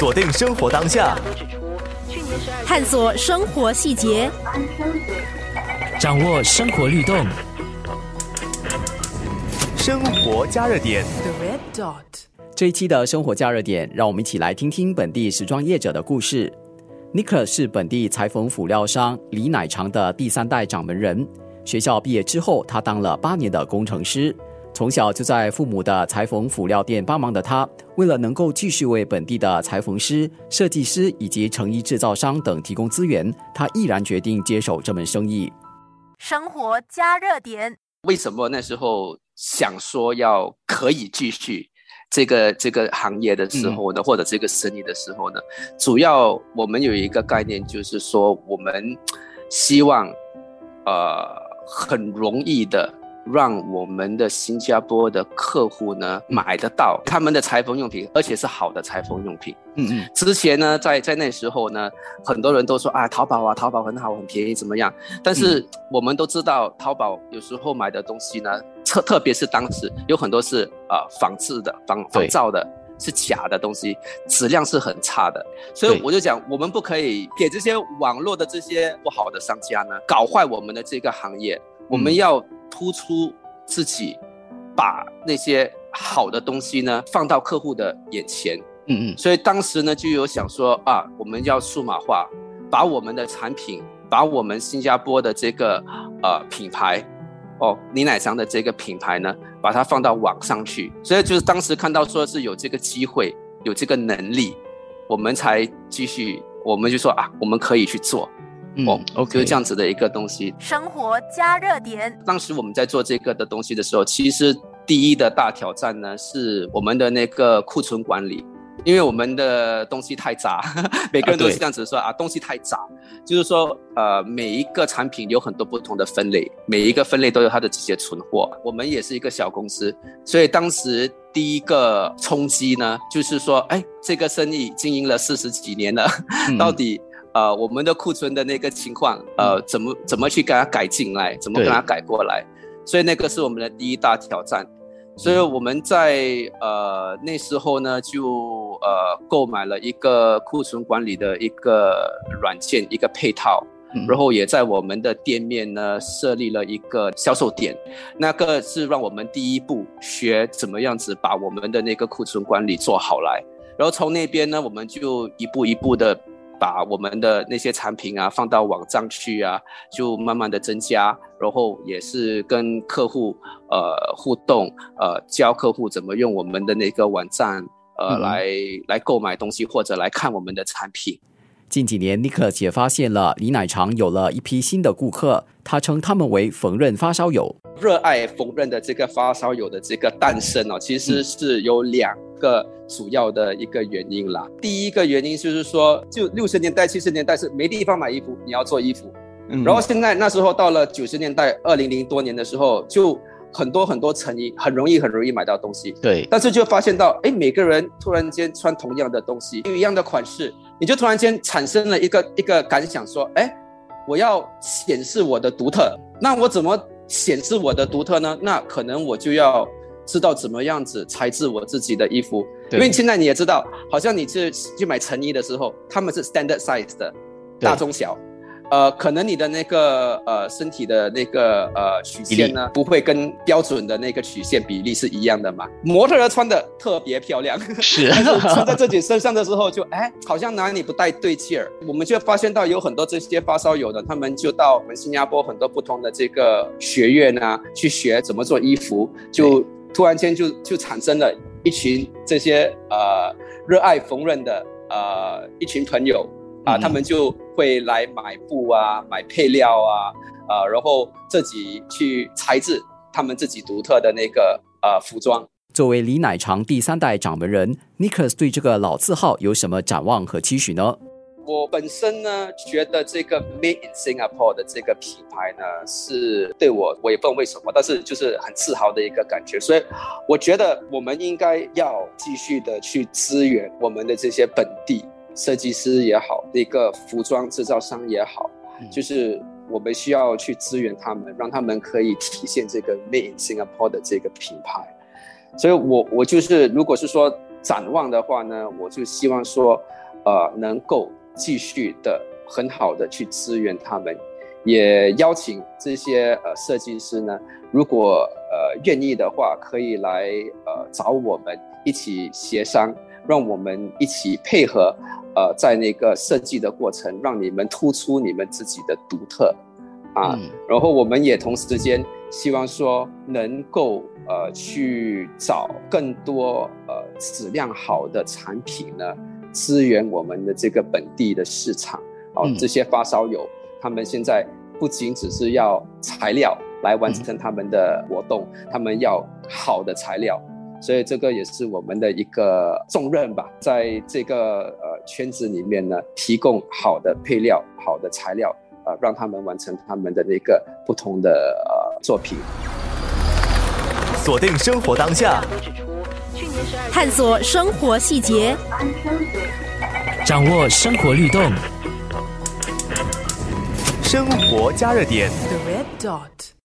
锁定生活当下，探索生活细节，掌握生活律动。生活加热点。这一期的生活加热点，让我们一起来听听本地时装业者的故事。Nick 是本地裁缝辅料商李乃长的第三代掌门人。学校毕业之后，他当了八年的工程师。从小就在父母的裁缝辅料店帮忙的他，为了能够继续为本地的裁缝师、设计师以及成衣制造商等提供资源，他毅然决定接手这门生意。生活加热点。为什么那时候想说要可以继续这个这个行业的时候呢，或者这个生意的时候呢？主要我们有一个概念，就是说我们希望呃很容易的。让我们的新加坡的客户呢买得到他们的裁缝用品，而且是好的裁缝用品。嗯嗯。之前呢，在在那时候呢，很多人都说啊，淘宝啊，淘宝很好，很便宜，怎么样？但是我们都知道，淘宝有时候买的东西呢，特特别是当时有很多是呃仿制的、仿仿造的，是假的东西，质量是很差的。所以我就讲，我们不可以给这些网络的这些不好的商家呢，搞坏我们的这个行业。我们要。突出自己，把那些好的东西呢放到客户的眼前，嗯嗯，所以当时呢就有想说啊，我们要数码化，把我们的产品，把我们新加坡的这个呃品牌，哦，李乃祥的这个品牌呢，把它放到网上去，所以就是当时看到说是有这个机会，有这个能力，我们才继续，我们就说啊，我们可以去做。哦，OK，就是这样子的一个东西。生活加热点。当时我们在做这个的东西的时候，其实第一的大挑战呢是我们的那个库存管理，因为我们的东西太杂，每个人都是这样子说啊，东西太杂，就是说呃，每一个产品有很多不同的分类，每一个分类都有它的这些存货。我们也是一个小公司，所以当时第一个冲击呢，就是说，哎，这个生意经营了四十几年了，到底。呃，我们的库存的那个情况，呃，怎么怎么去给它改进来，怎么给它改过来？所以那个是我们的第一大挑战。所以我们在呃那时候呢，就呃购买了一个库存管理的一个软件，一个配套，然后也在我们的店面呢设立了一个销售点。那个是让我们第一步学怎么样子把我们的那个库存管理做好来，然后从那边呢，我们就一步一步的。把我们的那些产品啊放到网站去啊，就慢慢的增加，然后也是跟客户呃互动，呃教客户怎么用我们的那个网站呃来来购买东西或者来看我们的产品。近几年，尼克也发现了李奶厂有了一批新的顾客，他称他们为缝纫发烧友。热爱缝纫的这个发烧友的这个诞生哦，其实是有两个主要的一个原因啦。第一个原因就是说，就六十年代、七十年代是没地方买衣服，你要做衣服。嗯然后现在那时候到了九十年代，二零零多年的时候，就很多很多成衣，很容易很容易买到东西。对。但是就发现到，哎，每个人突然间穿同样的东西，一样的款式。你就突然间产生了一个一个感想，说，哎，我要显示我的独特，那我怎么显示我的独特呢？那可能我就要知道怎么样子裁制我自己的衣服，因为现在你也知道，好像你去去买成衣的时候，他们是 standard size 的，大中小。呃，可能你的那个呃身体的那个呃曲线呢，不会跟标准的那个曲线比例是一样的嘛？模特儿穿的特别漂亮，是。穿在自己身上的时候就哎，好像哪里不带对劲儿。我们就发现到有很多这些发烧友的，他们就到我们新加坡很多不同的这个学院啊，去学怎么做衣服，就突然间就就产生了一群这些呃热爱缝纫的呃一群朋友。啊，他们就会来买布啊，买配料啊，啊，然后自己去裁制他们自己独特的那个呃服装。作为李乃长第三代掌门人，Nicholas 对这个老字号有什么展望和期许呢？我本身呢，觉得这个 Made in Singapore 的这个品牌呢，是对我我也不知道为什么，但是就是很自豪的一个感觉。所以我觉得我们应该要继续的去支援我们的这些本地。设计师也好，那个服装制造商也好，就是我们需要去支援他们，让他们可以体现这个 Made in Singapore 的这个品牌。所以，我我就是，如果是说展望的话呢，我就希望说，呃，能够继续的很好的去支援他们，也邀请这些呃设计师呢，如果呃愿意的话，可以来呃找我们一起协商，让我们一起配合，呃，在那个设计的过程，让你们突出你们自己的独特。啊，然后我们也同时间希望说能够呃去找更多呃质量好的产品呢，支援我们的这个本地的市场。哦，这些发烧友他们现在不仅只是要材料来完成他们的活动，他们要好的材料，所以这个也是我们的一个重任吧，在这个呃圈子里面呢，提供好的配料、好的材料。呃，让他们完成他们的那个不同的呃作品。锁定生活当下，探索生活细节，掌握生活律动，生活加热点。The red dot.